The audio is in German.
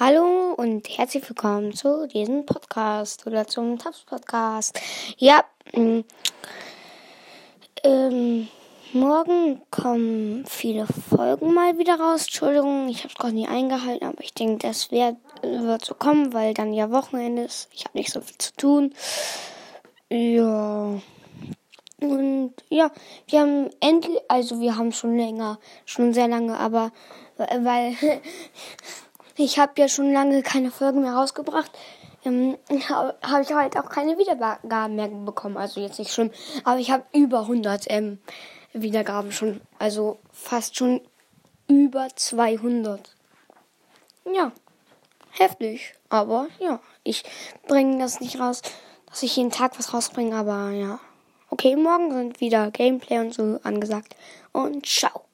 Hallo und herzlich willkommen zu diesem Podcast oder zum Tabs Podcast. Ja, mm, ähm, morgen kommen viele Folgen mal wieder raus. Entschuldigung, ich habe es gerade nie eingehalten, aber ich denke, das wird, wird so kommen, weil dann ja Wochenende ist. Ich habe nicht so viel zu tun. Ja. Und ja, wir haben endlich, also wir haben schon länger, schon sehr lange, aber weil ich habe ja schon lange keine Folgen mehr rausgebracht, ähm, habe ich halt auch keine Wiedergaben mehr bekommen. Also jetzt nicht schlimm, aber ich habe über 100 ähm, Wiedergaben schon, also fast schon über 200. Ja, heftig, aber ja, ich bringe das nicht raus, dass ich jeden Tag was rausbringe, aber ja. Okay, morgen sind wieder Gameplay und so angesagt. Und ciao.